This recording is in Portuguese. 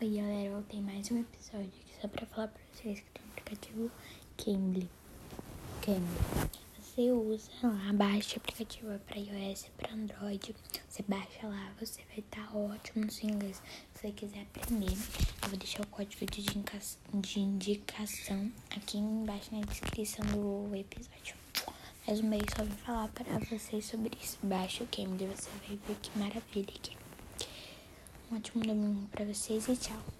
Oi galera, voltei mais um episódio aqui só pra falar pra vocês que tem um aplicativo Cambly. Cambly. Você usa lá, baixa o aplicativo é pra iOS e pra Android. Você baixa lá, você vai estar tá ótimo no seu inglês. Se você quiser aprender, eu vou deixar o código de, de indicação aqui embaixo na descrição do episódio. Mais um mês só vim falar pra vocês sobre isso. Baixa o Cambly, você vai ver que maravilha aqui. Um ótimo domingo para vocês e tchau.